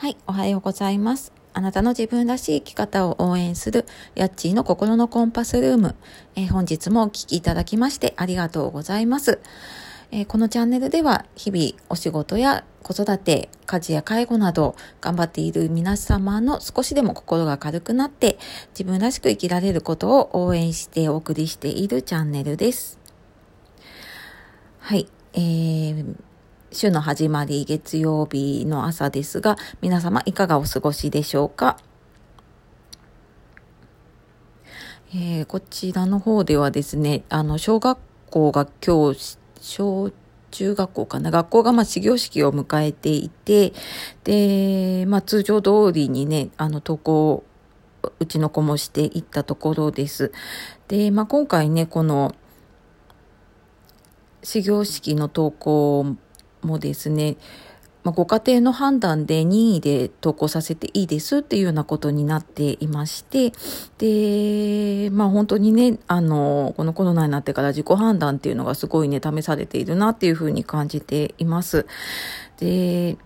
はい、おはようございます。あなたの自分らしい生き方を応援するヤッチーの心のコンパスルーム。えー、本日もお聴きいただきましてありがとうございます、えー、このチャンネルでは日々お仕事や子育て、家事や介護など頑張っている皆様の少しでも心が軽くなって自分らしく生きられることを応援してお送りしているチャンネルです。はい。えー週の始まり月曜日の朝ですが、皆様いかがお過ごしでしょうか？えー、こちらの方ではですね、あの、小学校が今日、小中学校かな、学校がまあ始業式を迎えていて、で、まあ通常通りにね、あの、登校うちの子もしていったところです。で、まあ今回ね、この、始業式の登校もですね、まあ、ご家庭の判断で任意で投稿させていいですっていうようなことになっていまして、で、まあ本当にね、あの、このコロナになってから自己判断っていうのがすごいね、試されているなっていうふうに感じています。で、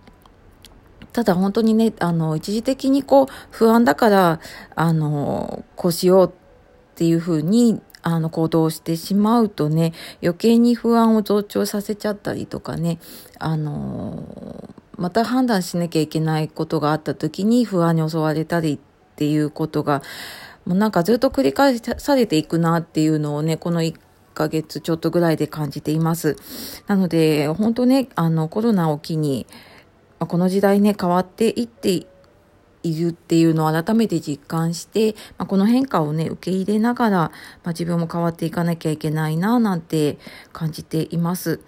ただ本当にね、あの、一時的にこう、不安だから、あの、こうしようっていうふうにあの行動してしまうとね、余計に不安を増長させちゃったりとかね、あのまた判断しなきゃいけないことがあった時に不安に襲われたりっていうことが、もうなんかずっと繰り返されていくなっていうのをね、この1ヶ月ちょっとぐらいで感じています。なので、本当ね、あのコロナを機に、この時代ね、変わっていっているっていうのを改めて実感して、まあ、この変化をね、受け入れながら、まあ、自分も変わっていかなきゃいけないな、なんて感じています。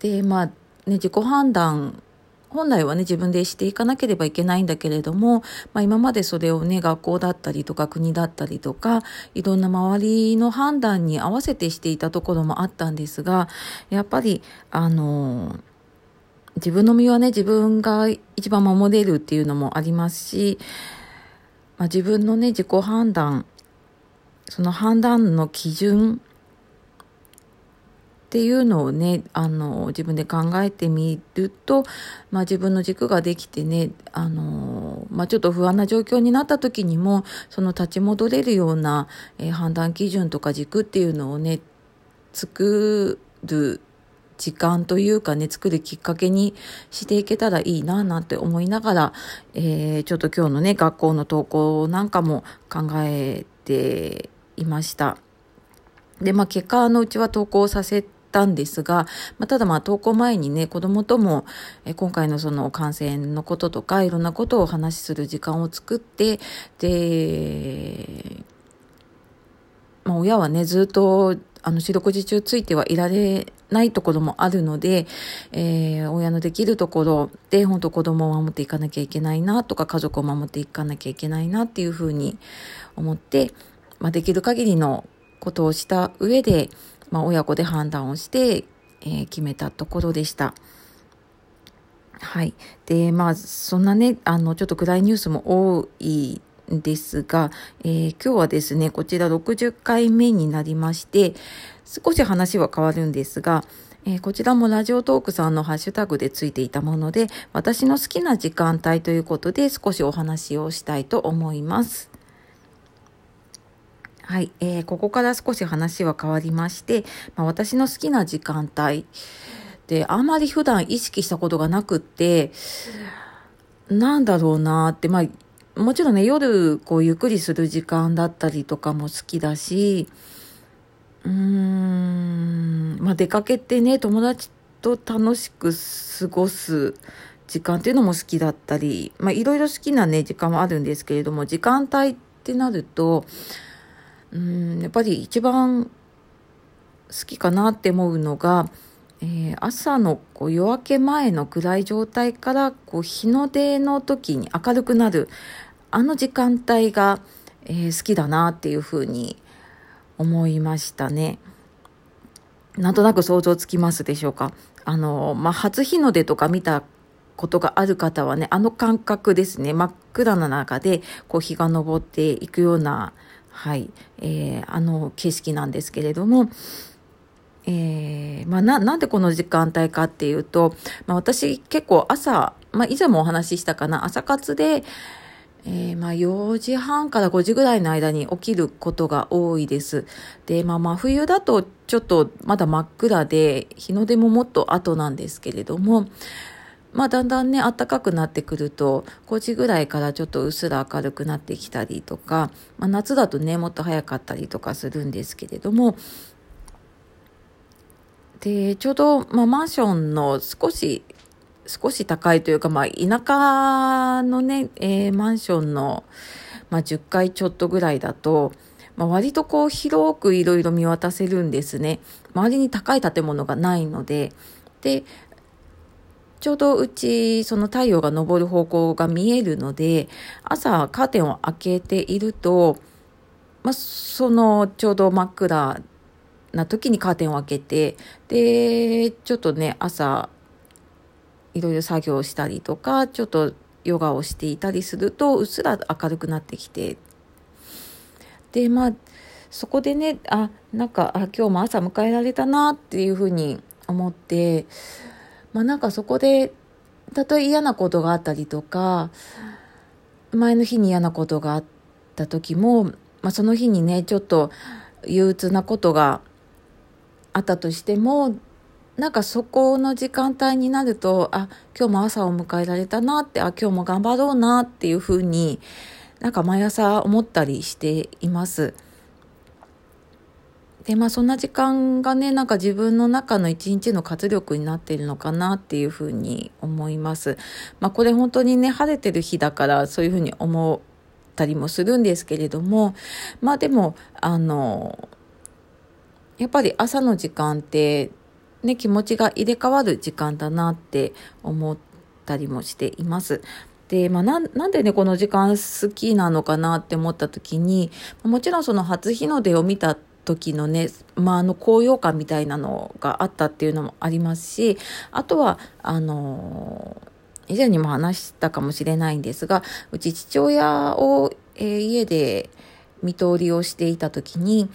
で、まあ、ね、自己判断本来はね、自分でしていかなければいけないんだけれども、まあ今までそれをね、学校だったりとか国だったりとか、いろんな周りの判断に合わせてしていたところもあったんですが、やっぱり、あのー自分の身はね、自分が一番守れるっていうのもありますし、まあ、自分のね、自己判断、その判断の基準っていうのをね、あの、自分で考えてみると、まあ自分の軸ができてね、あの、まあちょっと不安な状況になった時にも、その立ち戻れるような、えー、判断基準とか軸っていうのをね、作る時間というかね、作るきっかけにしていけたらいいななんて思いながら、えー、ちょっと今日のね、学校の投稿なんかも考えていました。で、まあ結果のうちは投稿させたんですが、まあ、ただまあ投稿前にね、子供とも、え今回のその感染のこととか、いろんなことをお話しする時間を作って、で、まあ、親はね、ずっと、あの、四六時中ついてはいられないところもあるので、えー、親のできるところで、本当子供を守っていかなきゃいけないなとか、家族を守っていかなきゃいけないなっていうふうに思って、まあ、できる限りのことをした上で、まあ、親子で判断をして、えー、決めたところでした。はい。で、まあ、そんなね、あの、ちょっと暗いニュースも多いですが、えー、今日はですね、こちら60回目になりまして、少し話は変わるんですが、えー、こちらもラジオトークさんのハッシュタグでついていたもので、私の好きな時間帯ということで少しお話をしたいと思います。はい、えー、ここから少し話は変わりまして、まあ、私の好きな時間帯で、あまり普段意識したことがなくって、なんだろうなって、まあ、もちろんね、夜、こう、ゆっくりする時間だったりとかも好きだし、うーん、まあ、出かけてね、友達と楽しく過ごす時間っていうのも好きだったり、まあ、いろいろ好きなね、時間はあるんですけれども、時間帯ってなると、うん、やっぱり一番好きかなって思うのが、えー、朝のこう夜明け前の暗い状態からこう日の出の時に明るくなる。あの時間帯が、えー、好きだなっていうふうに思いましたね。なんとなく想像つきますでしょうか。あの、まあ、初日の出とか見たことがある方はね、あの感覚ですね。真っ暗な中で、こう日が昇っていくような、はい、えー、あの景色なんですけれども、えー、まあな、なんでこの時間帯かっていうと、まあ、私結構朝まあ、以前もお話ししたかな、朝活で、えー、まあ4時半から5時ぐらいの間に起きることが多いです。で、まあ真冬だとちょっとまだ真っ暗で、日の出ももっと後なんですけれども、まあだんだんね、暖かくなってくると、5時ぐらいからちょっとうっすら明るくなってきたりとか、まあ夏だとね、もっと早かったりとかするんですけれども、で、ちょうど、まあマンションの少し少し高いというか、まあ、田舎のね、えー、マンションの、まあ、10階ちょっとぐらいだと、まあ、割とこう広くいろいろ見渡せるんですね。周りに高い建物がないので。で、ちょうどうち、その太陽が昇る方向が見えるので、朝カーテンを開けていると、まあ、そのちょうど真っ暗な時にカーテンを開けて、で、ちょっとね、朝いろいろ作業したりとか、ちょっとヨガをしていたりすると、うっすら明るくなってきて。で、まあ、そこでね、あ、なんか、あ、今日も朝迎えられたなっていうふうに思って、まあなんかそこで、たとえ嫌なことがあったりとか、前の日に嫌なことがあった時も、まあその日にね、ちょっと憂鬱なことがあったとしても、なんかそこの時間帯になると、あ、今日も朝を迎えられたなって、あ、今日も頑張ろうなっていうふうに、なんか毎朝思ったりしています。で、まあそんな時間がね、なんか自分の中の一日の活力になっているのかなっていうふうに思います。まあこれ本当にね、晴れてる日だからそういうふうに思ったりもするんですけれども、まあでも、あの、やっぱり朝の時間ってね、気持ちが入れ替わる時間だなって思ったりもしています。で、まあ、な、んでね、この時間好きなのかなって思った時に、もちろんその初日の出を見た時のね、まあ、あの、高揚感みたいなのがあったっていうのもありますし、あとは、あの以前にも話したかもしれないんですが、うち父親を、えー、家で見通りをしていた時に、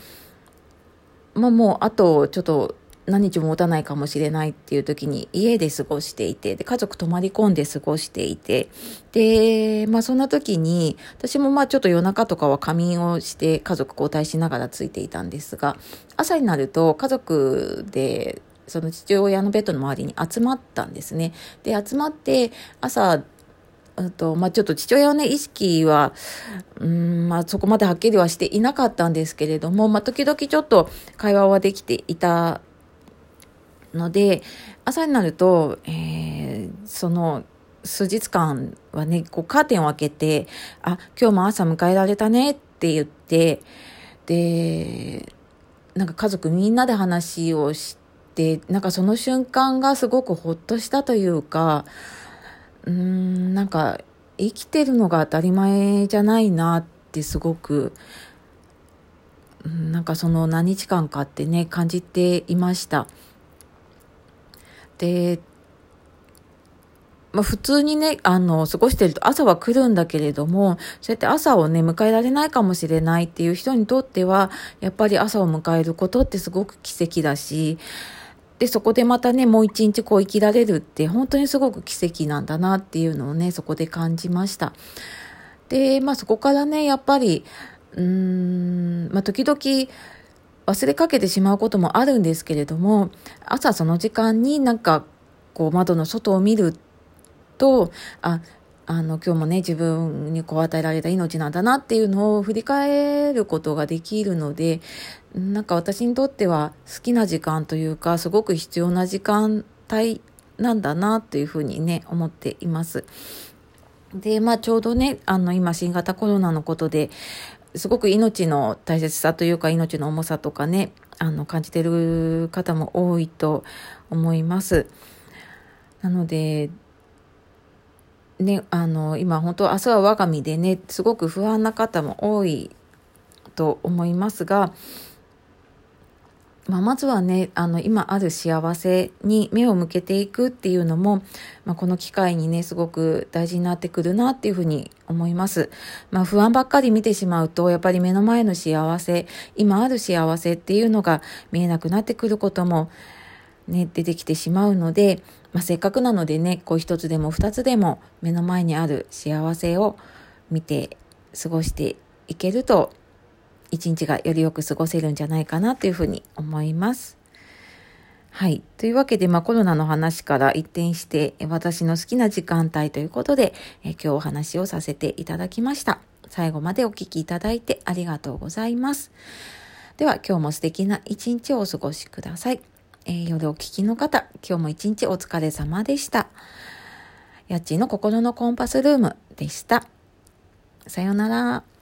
まあもうあとちょっと何日も持たないかもしれないっていう時に家で過ごしていて、で、家族泊まり込んで過ごしていて、で、まあそんな時に、私もまあちょっと夜中とかは仮眠をして家族交代しながらついていたんですが、朝になると家族で、その父親のベッドの周りに集まったんですね。で、集まって朝、あと、まあ、ちょっと父親のね、意識は、うん、まあ、そこまではっきりはしていなかったんですけれども、まあ、時々ちょっと会話はできていたので、朝になると、えー、その数日間はね、こうカーテンを開けて、あ、今日も朝迎えられたねって言って、で、なんか家族みんなで話をして、なんかその瞬間がすごくほっとしたというか、うん、なんか生きてるのが当たり前じゃないなってすごく、なんかその何日間かってね、感じていました。で、まあ、普通にね、あの、過ごしてると朝は来るんだけれども、そうやって朝をね、迎えられないかもしれないっていう人にとっては、やっぱり朝を迎えることってすごく奇跡だし、で、そこでまたね、もう一日こう生きられるって本当にすごく奇跡なんだなっていうのをね、そこで感じました。で、まあそこからね、やっぱり、うーん、まあ時々、忘れかけてしまうこともあるんですけれども、朝その時間になんかこう窓の外を見ると、あ、あの今日もね自分にこう与えられた命なんだなっていうのを振り返ることができるのでなんか私にとっては好きな時間というかすごく必要な時間帯なんだなというふうにね思っています。でまあちょうどねあの今新型コロナのことですごく命の大切さというか命の重さとかね、あの感じてる方も多いと思います。なので、ね、あの、今本当明日は我が身でね、すごく不安な方も多いと思いますが、まあ、まずはね、あの、今ある幸せに目を向けていくっていうのも、まあ、この機会にね、すごく大事になってくるなっていうふうに思います。まあ、不安ばっかり見てしまうと、やっぱり目の前の幸せ、今ある幸せっていうのが見えなくなってくることも、ね、出てきてしまうので、まあ、せっかくなのでね、こう一つでも二つでも目の前にある幸せを見て過ごしていけると、一日がよりよく過ごせるんじゃないかなというふうに思います。はい。というわけで、まあ、コロナの話から一転して、私の好きな時間帯ということで、え今日お話をさせていただきました。最後までお聴きいただいてありがとうございます。では、今日も素敵な一日をお過ごしください。えー、夜お聞きの方、今日も一日お疲れ様でした。やっちーの心のコンパスルームでした。さようなら。